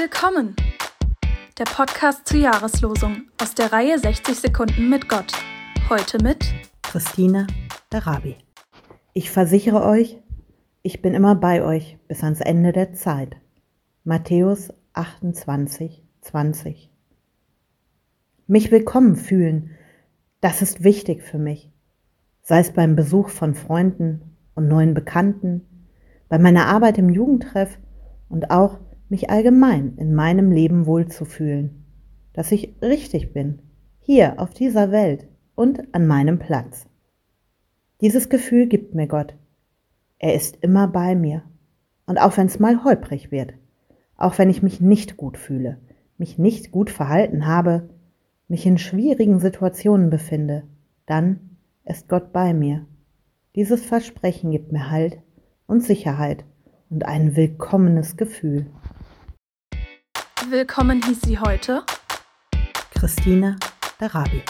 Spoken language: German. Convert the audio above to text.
Willkommen! Der Podcast zur Jahreslosung aus der Reihe 60 Sekunden mit Gott. Heute mit Christine Darabi. Ich versichere euch, ich bin immer bei euch bis ans Ende der Zeit. Matthäus 28, 20. Mich willkommen fühlen, das ist wichtig für mich. Sei es beim Besuch von Freunden und neuen Bekannten, bei meiner Arbeit im Jugendtreff und auch mich allgemein in meinem Leben wohlzufühlen, dass ich richtig bin, hier auf dieser Welt und an meinem Platz. Dieses Gefühl gibt mir Gott. Er ist immer bei mir. Und auch wenn es mal holprig wird, auch wenn ich mich nicht gut fühle, mich nicht gut verhalten habe, mich in schwierigen Situationen befinde, dann ist Gott bei mir. Dieses Versprechen gibt mir Halt und Sicherheit und ein willkommenes Gefühl. Willkommen hieß sie heute Christine Darabi.